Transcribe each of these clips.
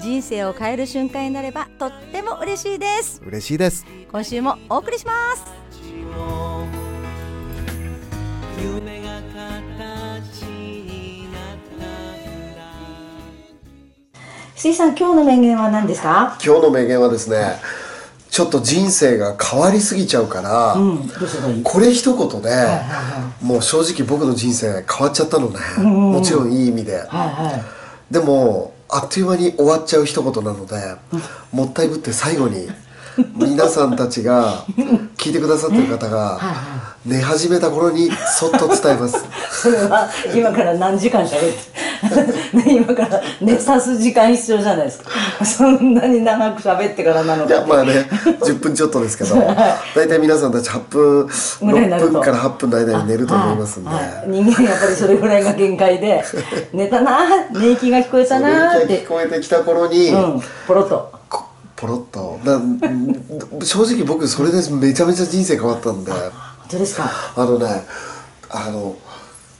人生を変える瞬間になればとっても嬉しいです。嬉しいです。今週もお送りします。夢が形になった水井さん今日の名言は何ですか？今日の名言はですねちょっと人生が変わりすぎちゃうから、うんこれ一言で、もう正直僕の人生変わっちゃったのね、もちろんいい意味で、はいはい。でもあっという間に終わっちゃう一言なので、もったいぶって最後に皆さんたちが聞いてくださってる方が寝始めた頃にそっと伝えます。それは今から何時間喋って ね今から寝さす時間必要じゃないですか。そんなに長く喋ってからなのいかやまあね10分ちょっとですけど。大体皆さんたち8分6ぐらいになると。分から8分の間に寝ると思いますんで、はい。人間やっぱりそれぐらいが限界で寝たな寝息が聞こえたなーって。聞こえてきた頃に、うんポロッと。こポロッと。な正直僕それでめちゃめちゃ人生変わったんで。本当ですか。あのねあの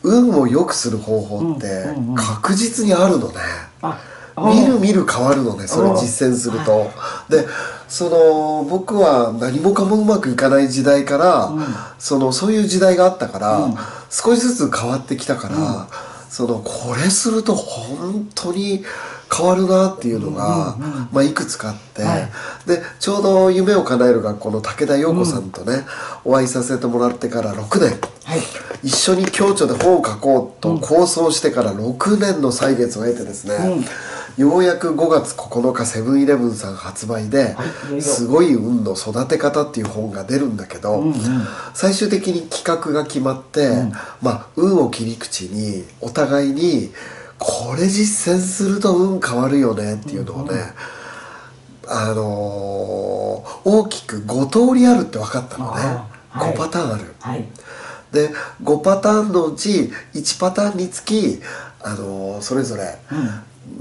運を良くする方法って確実にあるのね、あ見る見る変わるのねそれ実践すると、でその僕は何もかもうまくいかない時代から、そのそういう時代があったから、少しずつ変わってきたから、そのこれすると本当に変わるなっていうのが、まあ、いくつかあって、はい。でちょうど夢を叶える学校の武田陽子さんとね、お会いさせてもらってから6年、はい一緒に共著で本を書こうと構想してから6年の歳月を経てですね、ようやく5月9日セブンイレブンさん発売でいよい「よすごい運の育て方」っていう本が出るんだけど、最終的に企画が決まって、まあ運を切り口にお互いにこれ実践すると運変わるよねっていうのをね、あのー大きく5通りあるって分かったのね、はい。5パターンある。はいで5パターンのうち1パターンにつき、あのーそれぞれ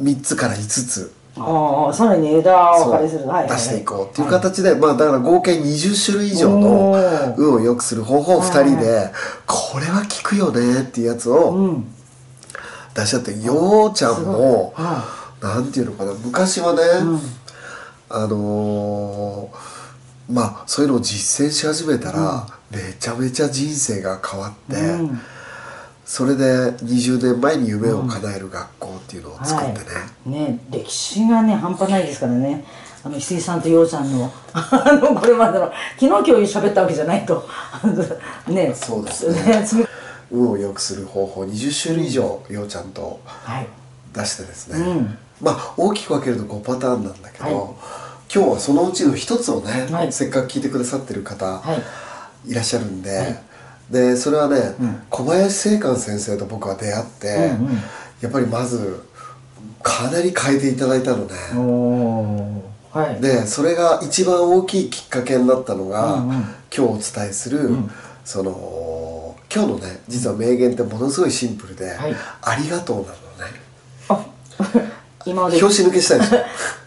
3つから5つ、ああさらに枝そう分かれするはい出していこうっていう形で、まあだから合計20種類以上おのー。運を良くする方法を2人で、これは効くよねっていうやつをうん。出し合って、ようちゃんも、はなんていうのかな昔はね、あのーまあそういうのを実践し始めたら、めちゃめちゃ人生が変わって、うん。それで20年前に夢を叶える学校っていうのを作ってね、はい、ね歴史がね半端ないですからね。あの翡翠さんとようちゃんの あのこれまでの昨日今日喋ったわけじゃないと。ね。そうです ね。運を良くする方法20種類以上ようちゃんとはい。出してですね、うん。まあ大きく分けると5パターンなんだけど、はい。今日はそのうちの一つをね、はい。せっかく聞いてくださってる方、はいいらっしゃるんで、でそれはね、小林正観先生と僕は出会って、うんうん。やっぱりまずかなり変えていただいたのね、はい。でそれが一番大きいきっかけになったのが、うんうん。今日お伝えする、その今日のね実は名言ってものすごいシンプルで「はい。ありがとう」なのね。あ 今まで。拍子抜けしたでしょ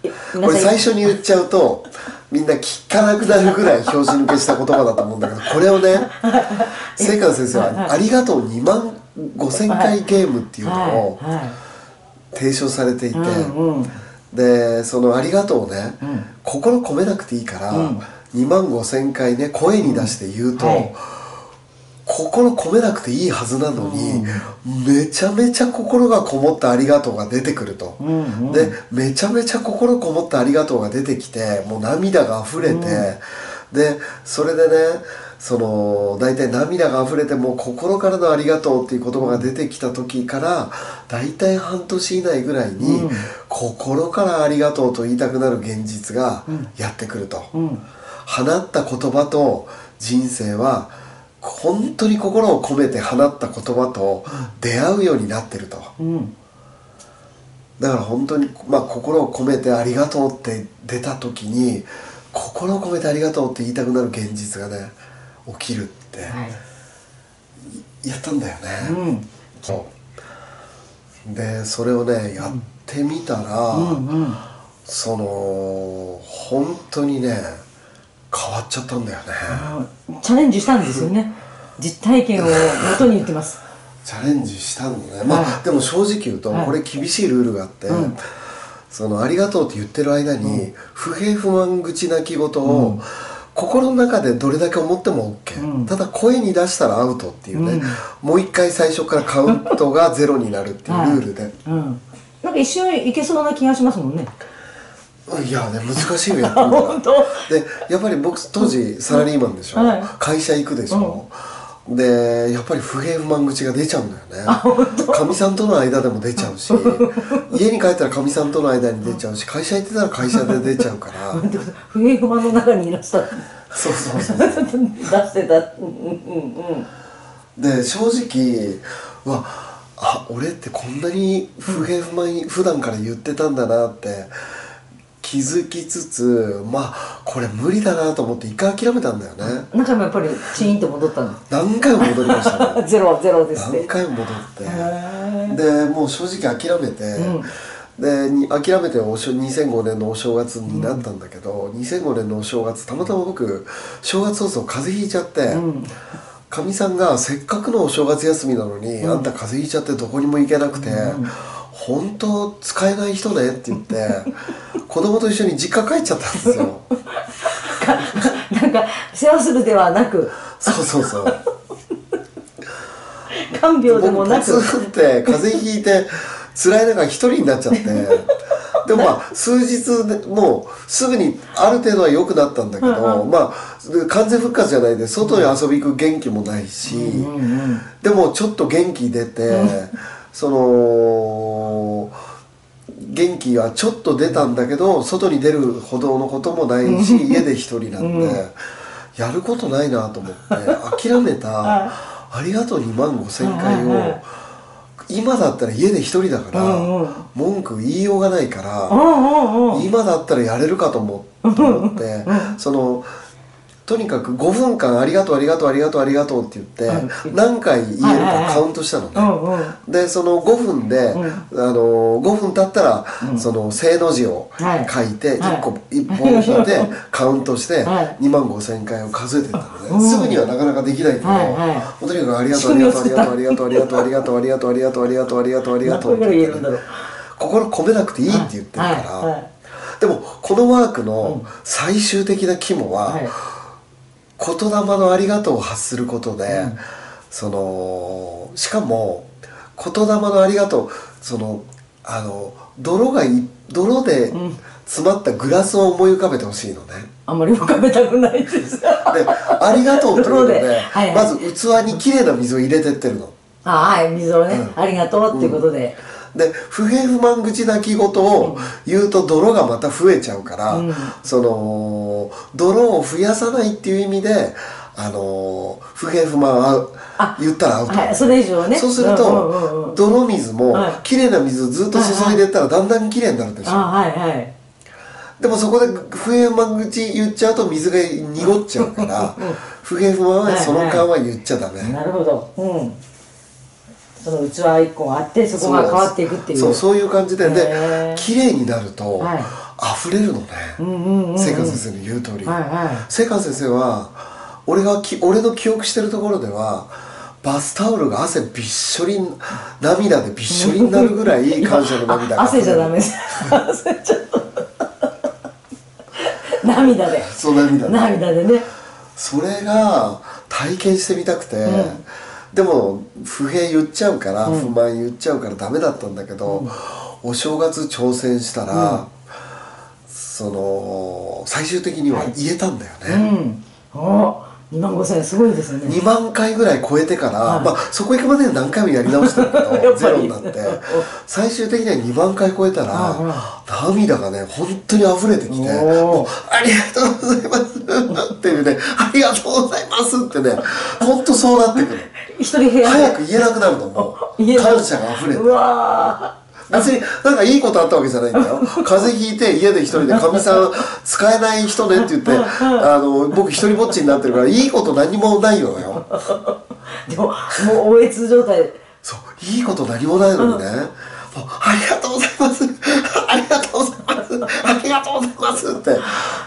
えこれ最初に言っちゃうとみんな聞かなくなるぐらい拍子抜けした言葉だと思うんだけどこれをね 清川先生は「ありがとう2万5,000回ゲーム」っていうのを提唱されていて、でその「ありがとう」をね、心込めなくていいから、うん。2万5,000回ね声に出して言うと、はい心込めなくていいはずなのに、めちゃめちゃ心がこもった「ありがとう」が出てくると。うんうんでめちゃめちゃ心こもった「ありがとう」が出てきてもう涙が溢れて、でそれでねその大体涙が溢れてもう心からの「ありがとう」っていう言葉が出てきた時から大体半年以内ぐらいに、うん。心から「ありがとう」と言いたくなる現実がやってくると。うん放った言葉と人生は本当に心を込めて放った言葉と出会うようになってると。うん。だから本当に、まあ、心を込めて「ありがとう」って出た時に心を込めてありがとうって言いたくなる現実がね起きるってはい。やったんだよね、うん。そう。でそれをねやってみたら、うんうん。その本当にね変わっちゃったんだよね。チャレンジしたんですよね実体験を元に言ってます。チャレンジしたのね。まあ、はい。でも正直言うと、はい。これ厳しいルールがあって、うん。その「ありがとう」って言ってる間に、不平不満口泣き言を、心の中でどれだけ思っても OK、うん。ただ声に出したらアウトっていうね、うん。もう一回最初からカウントがゼロになるっていうルールで、うん。なんか一瞬いけそうな気がしますもんね。いやね難しいよやってみたら。本当？でやっぱり僕当時サラリーマンでしょ、はい。会社行くでしょ、でやっぱり不平不満口が出ちゃうんだよね。かみさんとの間でも出ちゃうし 家に帰ったらかみさんとの間に出ちゃうし会社行ってたら会社で出ちゃうから。不平不満の中にいらしたそうそうそう 出してた。うんうんうんで正直わあ俺ってこんなに不平不満普段から言ってたんだなって気づきつつまあこれ無理だなと思って一回諦めたんだよね。何回もやっぱりチーンと戻ったん何回も戻りましたね。ゼロゼロですって。何回も戻って。へでもう正直諦めて、うん。でに諦めておしょ2005年のお正月になったんだけど、2005年のお正月たまたま僕正月早々風邪ひいちゃってん。かみ、さんがせっかくのお正月休みなのに、あんた風邪ひいちゃってどこにも行けなくて、本当使えない人ねって言って 子供と一緒に実家帰っちゃったんですよ。なんか世話するではなく。そうそうそう。看病でもなく。僕ポって風邪ひいて辛い中一人になっちゃって。でもまあ数日でもうすぐにある程度は良くなったんだけど、まあ完全復活じゃないで外に遊び行く元気もないし、うんうんでもちょっと元気出て、その元気はちょっと出たんだけど外に出るほどのこともないし家で一人なんで、やることないなと思って諦めた 「ありがとう2万5千回を」今だったら家で一人だから、文句言いようがないから、今だったらやれるかと思って、そのとにかく5分間「ありがとうありがとうありがとうありがとう」って言って、何回言えるかカウントしたのね、でその5分で、あの5分経ったら、その正の字をはい書いてはい。1個1本引いてカウントしてはい。2万5千回を数えてったのね、うん。すぐにはなかなかできないけど、とにかく「ありがとうありがとうありがとうありがとうありがとうありがとうありがとうありがとうありがとうありがとうありがとう」心込めなくていいって言ってるから、でもこのワークの最終的な肝は、はい言霊のありがとうを発することで、そのしかも言霊のありがとうそのあの泥がい泥で詰まったグラスを思い浮かべてほしいのね。あんまり浮かべたくないです。で「ありがとう」というの泥で。で、はいはい。まず器にきれいな水を入れてってるの。あはい水をね、ありがとうっていうことで、で不平不満口泣き言を言うと泥がまた増えちゃうから、その泥を増やさないっていう意味であの不平不満は言ったらアウト、はいそれ以上ね。そうするうんうんうんうん。と泥水もはい。きれいな水をずっと注いでい。ったらだんだんきれいになるでしょ、あはいはい。でもそこで不平不満口言っちゃうと水が濁っちゃうから不平不満はその間は言っちゃダメ、なるほど。うんその器一個あってそこが変わっていくっていう。そうそういう感じで。へでー。綺麗になると、はい。溢れるのね、うんうんうん聖寛先生の言う通り、はいはい。聖寛先生は俺がき俺の記憶してるところではバスタオルが汗びっしょり涙でびっしょりになるぐらい感謝の涙があ汗じゃダメ。で す汗ちょっと涙で。そう涙で。涙でね。それが体験してみたくて、でも不平言っちゃうから、不満言っちゃうからダメだったんだけど、お正月挑戦したら、その最終的には言えたんだようね、2万5000円すごいですよね。2万回ぐらい超えてから、まあそこ行くまでに何回もやり直してるけどゼロになって。最終的には2万回超えたら、涙がね本当に溢れてきてもう「ありがとうございます」っていうね「ありがとうございます」ってね本当そうなってくる。一人部屋で。早く言えなくなるのもう。感謝が溢れて。うわ別になんかいいことあったわけじゃないんだよ。風邪ひいて家で一人でかみさん使えない人ねって言ってあの僕一人ぼっちになってるからいいこと何もないのよ。でももうおえつ状態。そういいこと何もないのにね、もうありがとうございます。ありがとうございます。ありがとうございます。って。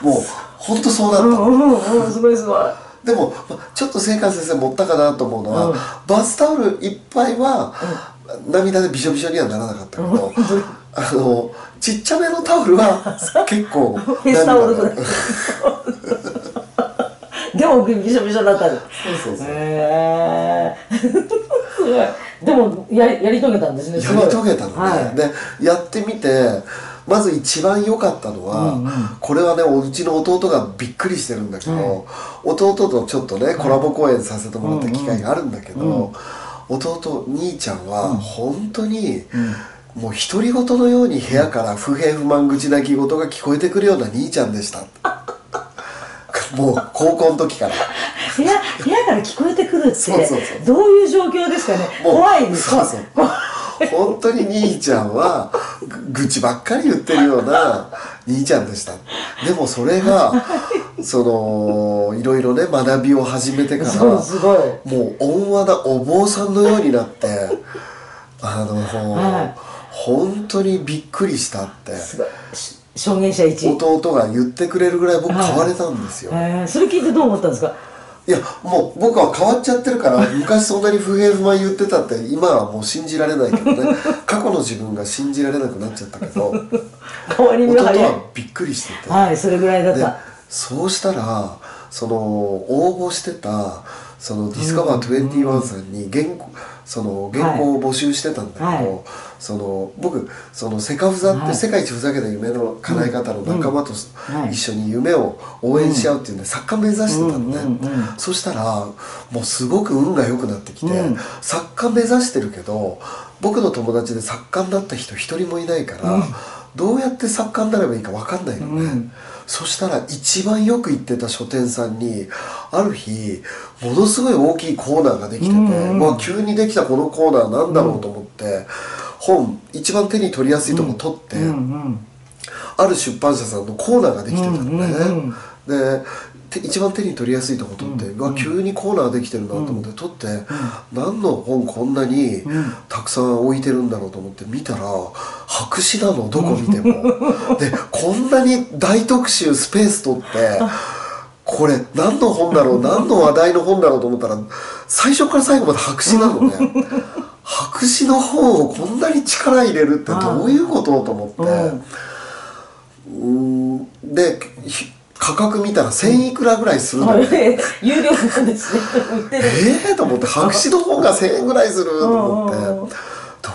もう本当そうだった。の、うんうんうんすごいすごい。でもまちょっと聖寛先生持ったかなと思うのは、バスタオルいっぱいは、涙でびしょびしょにはならなかったけど、あのちっちゃめのタオルは結構フェスタオルぐらいでもびしょびしょだったの。そうそうそう。へえ すごい。でもやりやり遂げたんですね。すやり遂げたのね、はい。でやってみてまず一番良かったのは、これはねおうちの弟がびっくりしてるんだけど、弟とちょっとねコラボ公演させてもらった機会があるんだけど、弟兄ちゃんは本当に、もう独り言のように部屋から不平不満愚痴泣き言が聞こえてくるような兄ちゃんでした。もう高校の時から。部屋部屋から聞こえてくるってそうそうそう。どういう状況ですかね。怖いです。そうそう本当に兄ちゃんはぐ愚痴ばっかり言ってるような兄ちゃんでした。でもそれがそのいろいろね学びを始めてからそうすごい。もう温和なお坊さんのようになってあの、はい。本当にびっくりしたって証言者一。弟が言ってくれるぐらい僕変われたんですよ、えーそれ聞いてどう思ったんですか？いやもう僕は変わっちゃってるから昔そんなに不平不満言ってたって今はもう信じられないけどね。過去の自分が信じられなくなっちゃったけど変わり目弟はびっくりしてて、はいそれぐらいだっでたそうしたらその応募してたそのディスカバー21さんに原稿その原稿を募集してたんだけど、はいその僕そのセカフザって、はい。世界一ふざけた夢の叶え方の仲間とはい。一緒に夢を応援し合うっていうんで、作家目指してたんうんうんそしたらもうすごく運が良くなってきて、うん作家目指してるけど僕の友達で作家になった人一人もいないから、どうやって作家になればいいか分かんないのね、うん。そしたら一番よく行ってた書店さんにある日ものすごい大きいコーナーができてて、うんうんまあ、急にできたこのコーナーなんだろうと思って、本一番手に取りやすいとこ取って、うんうんある出版社さんのコーナーができてたのね、うんうんでて一番手に取りやすいとこ取って、うわ急にコーナーできてるなと思って取って、何の本こんなにたくさん置いてるんだろうと思って見たら白紙なのどこ見ても。でこんなに大特集スペース取ってこれ何の本だろう何の話題の本だろうと思ったら最初から最後まで白紙なのね 白紙の本をこんなに力入れるってどういうことと思って。うん。でひ価格見たら1000いくらぐらいするの、有料なんですね。売ってる。えー、と思って白紙の方が1000円ぐらいすると思って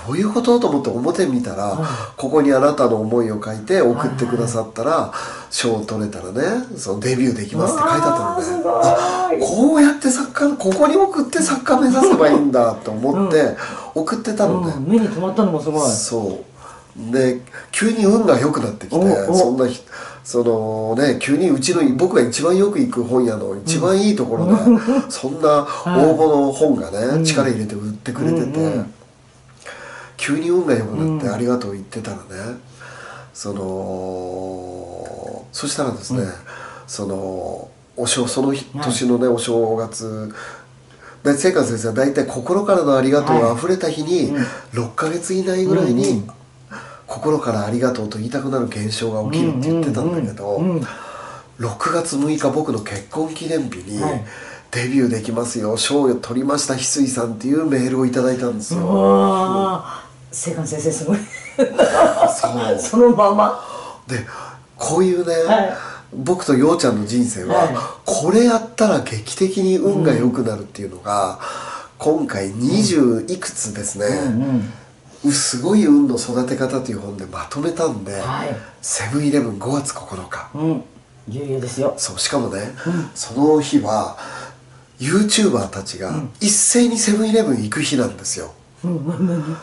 どういうことと思って表見たら、ここにあなたの思いを書いて送ってくださったら賞を取れたらねそのデビューできますって書いてあったのね。こうやって作家ここに送って作家目指せばいいんだと思って送ってたのね、うん。目に留まったのもすごい。そう。で急に運が良くなってきてそんなひそのね急にうちの僕が一番よく行く本屋の一番いいところで、そんな応募の本がね、力入れて売ってくれてて、うんうん急に運が良くなってありがとう言ってたらね、そのそしたらですね、そのお正その年のねお正月。で聖寛先生は大体心からのありがとうが溢れた日に、6ヶ月以内ぐらいに、うん心からありがとうと言いたくなる現象が起きるって言ってたんだけど、うんうんうん。6月6日僕の結婚記念日に、はい。デビューできますよ賞を取りました翡翠さんっていうメールをいただいたんですうよ、わー聖寛先生すごい。そう。そのまま。でこういうね、はい。僕とようちゃんの人生は、はい。これやったら劇的に運が良くなるっていうのが、今回20いくつですね、うんうん。すごい運の育て方という本でまとめたんで、はい。セブンイレブン5月9日。うん。ですよ。そうしかもね、その日は YouTuber たちが一斉にセブンイレブン行く日なんですよ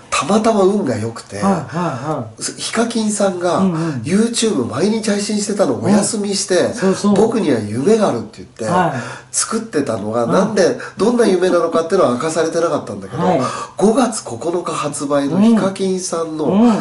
たまたま運が良くて、はいはヒカキンさんが YouTube 毎日配信してたのをお休みして、僕には夢があるって言って、はい。作ってたのが、なんでどんな夢なのかっていうのは明かされてなかったんだけど、はい。5月9日発売のヒカキンさんのうん。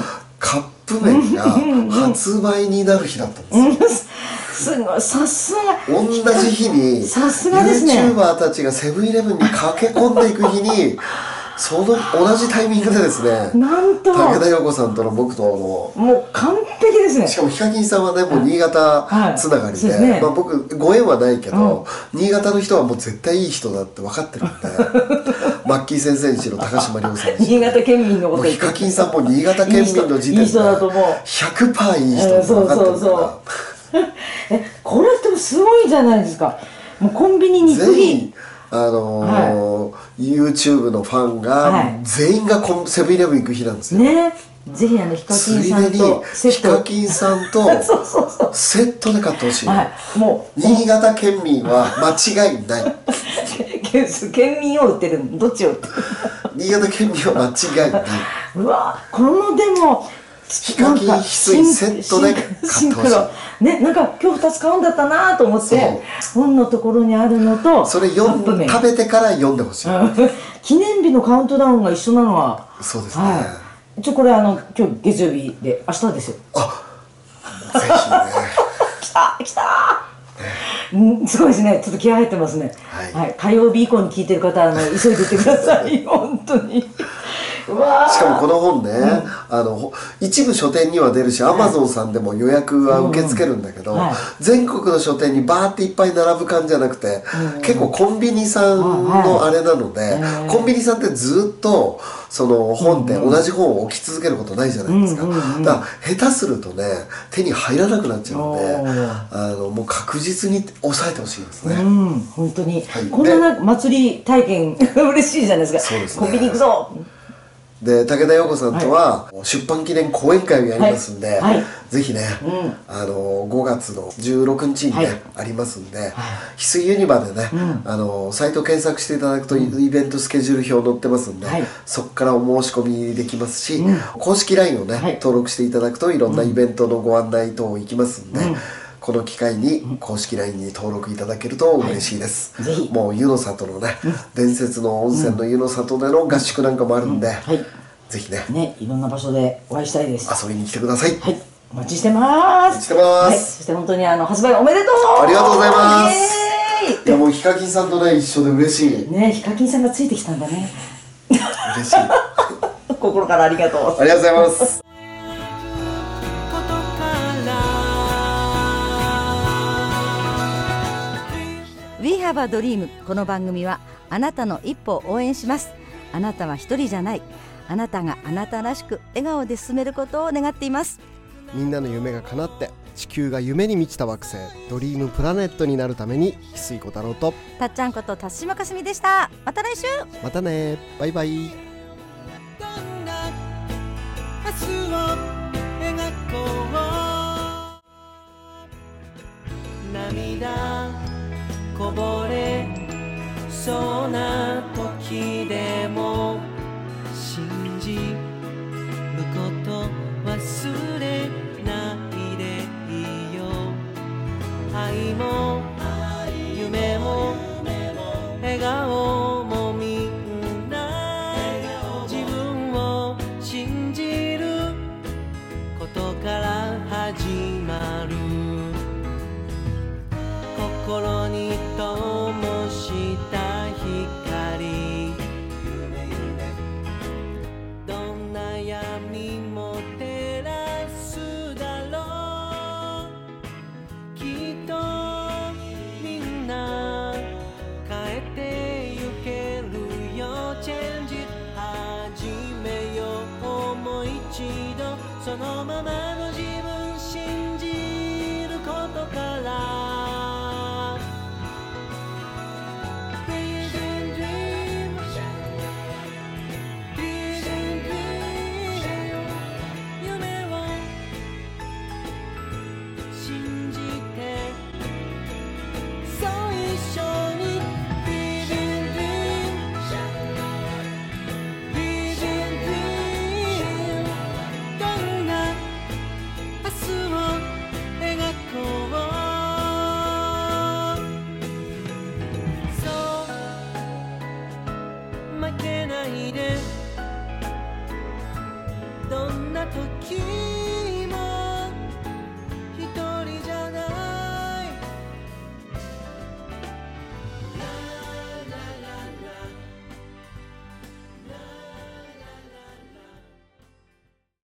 カップ麺が発売になる日だったんですよ。すごいさすが。同じ日にさすがですね。YouTuber たちがセブンイレブンに駆け込んでいく日に その同じタイミングでですねなんと。武田陽子さんとの僕との。もう完璧ですね。しかもヒカキンさんはねもう新潟つながりで,、はいね。まあ、僕ご縁はないけど、新潟の人はもう絶対いい人だって分かってるんで マッキー先生にしろ高島亮さんにしろ新潟県民のことヒカキンさんも新潟県民の時点でいい人だと思う。100%いい人って分かってるから、えこれってすごいじゃないですか。もうコンビニに行く全日員あのー YouTube のファンが、はい。全員がコンセブンイレブン行く日なんですよ、ね。ぜひあのヒカつキンさんとセヒカキンさんとセットで買ってほしい、はい。もう新潟県民は間違いない。県民を売ってる。どっちを売ってる新潟県民は間違いない。うわこのでもヒカキン翡翠セットで買ってほしいねなんか今日2つ買うんだったなと思って本のところにあるのとそれ読ん食べてから読んでほしい、う ん記念日のカウントダウンが一緒なのは。そうですね、はい。一応これあの今日月曜日で明日ですよ。あぜひね。来 た来た。うんすごいですね。ちょっと気合入ってますね。はい。火曜日以降に聞いてる方はあの急いでいってください。本当にしかもこの本ね、あのほ一部書店には出るし、アマゾンさんでも予約は受け付けるんだけど、はい。全国の書店にバーっていっぱい並ぶ感じじゃなくて、結構コンビニさんのあれなので、コンビニさんってずっとその本って同じ本を置き続けることないじゃないですか、だから下手するとね手に入らなくなっちゃうのであのもう確実に抑えてほしいですね、うん本当に、はい。こんな祭り体験 嬉しいじゃないですか。すね。コンビニ行くぞで武田陽子さんとは出版記念講演会をやりますんで、はい。はい。ぜひね、あの5月の16日にね、はい。ありますんで、翡翠ユニバでね、あのサイト検索していただくとイベントスケジュール表載ってますんで、はい。そこからお申し込みできますし、公式 LINE をね、はい。登録していただくといろんなイベントのご案内等行きますんで、この機会に公式 LINE に登録いただけると嬉しいです、ぜひ。もう湯の里のね、伝説の温泉の湯の里での合宿なんかもあるんで、はい。ぜひね。ねいろんな場所でお会いしたいです。遊びに来てください、はい。お待ちしてます。お待ちしてます。はい、そして本当にあの発売おめでとう。ありがとうございます。いやもうヒカキンさんとね一緒で嬉しい。ねヒカキンさんがついてきたんだね。嬉しい。あ 心からありがとう。りがとうございます We have a dream この番組はあなたの一歩を応援します。あなたは一人じゃない。あなたがあなたらしく笑顔で進めることを願っています。みんなの夢が叶って地球が夢に満ちた惑星ドリームプラネットになるために翡翠小太郎と。たっちゃんこと辰島かすみでした。また来週。またね。バイバイ。どんな明日を描こう。涙こぼれそうな